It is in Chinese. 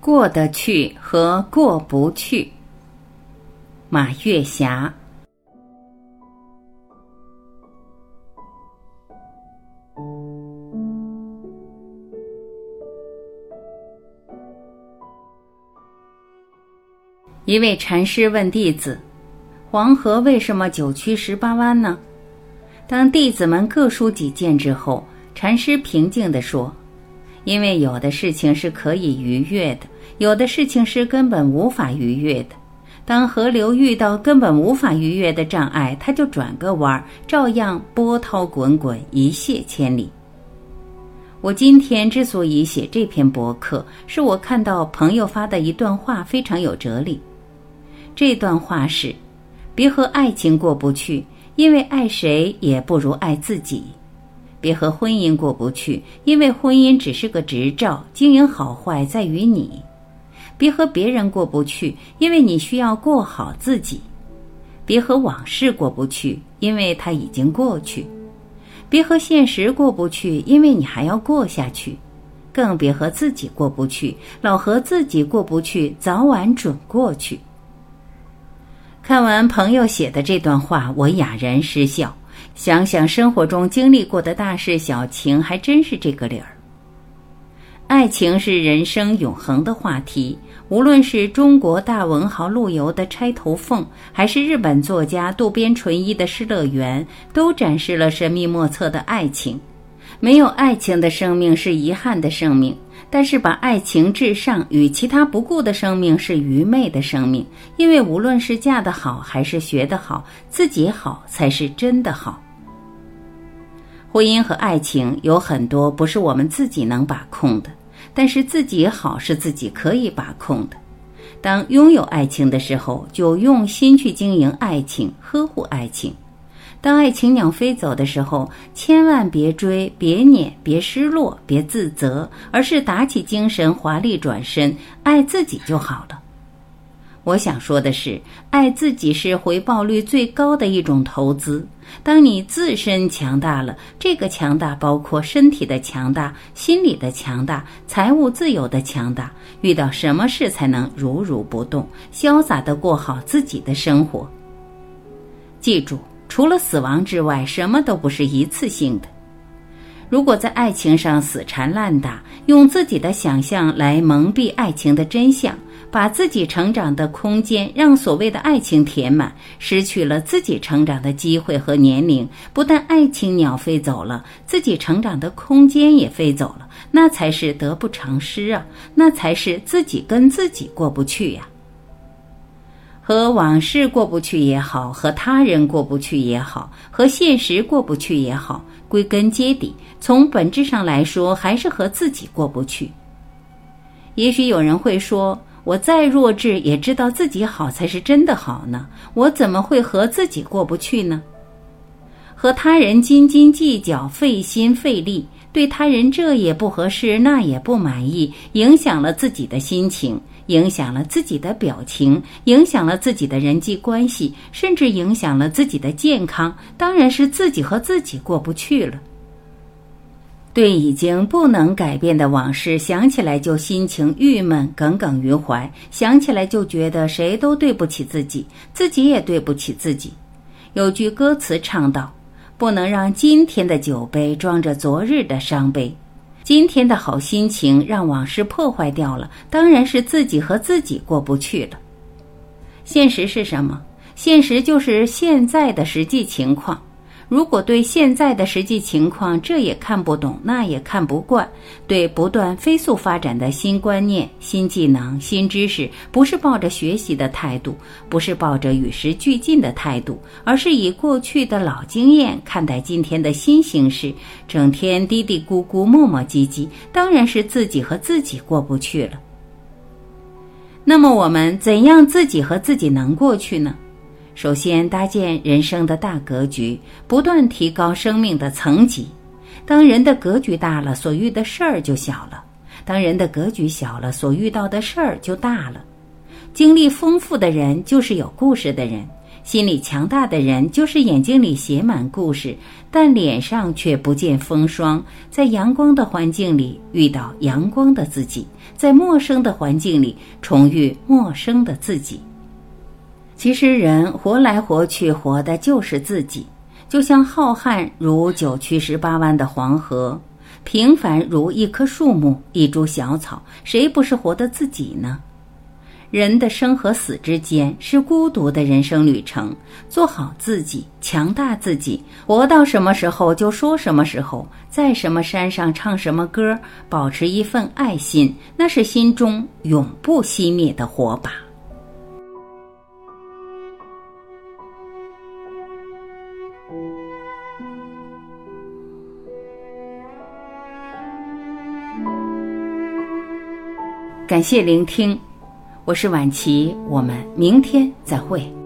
过得去和过不去。马月霞。一位禅师问弟子：“黄河为什么九曲十八弯呢？”当弟子们各抒己见之后，禅师平静地说：“因为有的事情是可以逾越的，有的事情是根本无法逾越的。当河流遇到根本无法逾越的障碍，它就转个弯儿，照样波涛滚滚，一泻千里。”我今天之所以写这篇博客，是我看到朋友发的一段话，非常有哲理。这段话是：别和爱情过不去，因为爱谁也不如爱自己；别和婚姻过不去，因为婚姻只是个执照，经营好坏在于你；别和别人过不去，因为你需要过好自己；别和往事过不去，因为它已经过去；别和现实过不去，因为你还要过下去；更别和自己过不去，老和自己过不去，早晚准过去。看完朋友写的这段话，我哑然失笑。想想生活中经历过的大事小情，还真是这个理儿。爱情是人生永恒的话题，无论是中国大文豪陆游的《钗头凤》，还是日本作家渡边淳一的《失乐园》，都展示了神秘莫测的爱情。没有爱情的生命是遗憾的生命。但是，把爱情至上与其他不顾的生命是愚昧的生命，因为无论是嫁得好还是学得好，自己好才是真的好。婚姻和爱情有很多不是我们自己能把控的，但是自己好是自己可以把控的。当拥有爱情的时候，就用心去经营爱情，呵护爱情。当爱情鸟飞走的时候，千万别追，别撵，别失落，别自责，而是打起精神，华丽转身，爱自己就好了。我想说的是，爱自己是回报率最高的一种投资。当你自身强大了，这个强大包括身体的强大、心理的强大、财务自由的强大。遇到什么事才能如如不动，潇洒的过好自己的生活。记住。除了死亡之外，什么都不是一次性的。如果在爱情上死缠烂打，用自己的想象来蒙蔽爱情的真相，把自己成长的空间让所谓的爱情填满，失去了自己成长的机会和年龄，不但爱情鸟飞走了，自己成长的空间也飞走了，那才是得不偿失啊！那才是自己跟自己过不去呀。和往事过不去也好，和他人过不去也好，和现实过不去也好，归根结底，从本质上来说，还是和自己过不去。也许有人会说，我再弱智，也知道自己好才是真的好呢，我怎么会和自己过不去呢？和他人斤斤计较，费心费力。对他人这也不合适，那也不满意，影响了自己的心情，影响了自己的表情，影响了自己的人际关系，甚至影响了自己的健康。当然是自己和自己过不去了。对已经不能改变的往事，想起来就心情郁闷，耿耿于怀；想起来就觉得谁都对不起自己，自己也对不起自己。有句歌词唱道。不能让今天的酒杯装着昨日的伤悲，今天的好心情让往事破坏掉了，当然是自己和自己过不去了。现实是什么？现实就是现在的实际情况。如果对现在的实际情况这也看不懂，那也看不惯，对不断飞速发展的新观念、新技能、新知识，不是抱着学习的态度，不是抱着与时俱进的态度，而是以过去的老经验看待今天的新形势，整天嘀嘀咕咕、磨磨唧唧，当然是自己和自己过不去了。那么我们怎样自己和自己能过去呢？首先，搭建人生的大格局，不断提高生命的层级。当人的格局大了，所遇的事儿就小了；当人的格局小了，所遇到的事儿就大了。经历丰富的人就是有故事的人，心理强大的人，就是眼睛里写满故事，但脸上却不见风霜。在阳光的环境里遇到阳光的自己，在陌生的环境里重遇陌生的自己。其实，人活来活去，活的就是自己。就像浩瀚如九曲十八弯的黄河，平凡如一棵树木、一株小草，谁不是活的自己呢？人的生和死之间是孤独的人生旅程，做好自己，强大自己，活到什么时候就说什么时候，在什么山上唱什么歌，保持一份爱心，那是心中永不熄灭的火把。感谢聆听。我是晚琪，我们明天再会。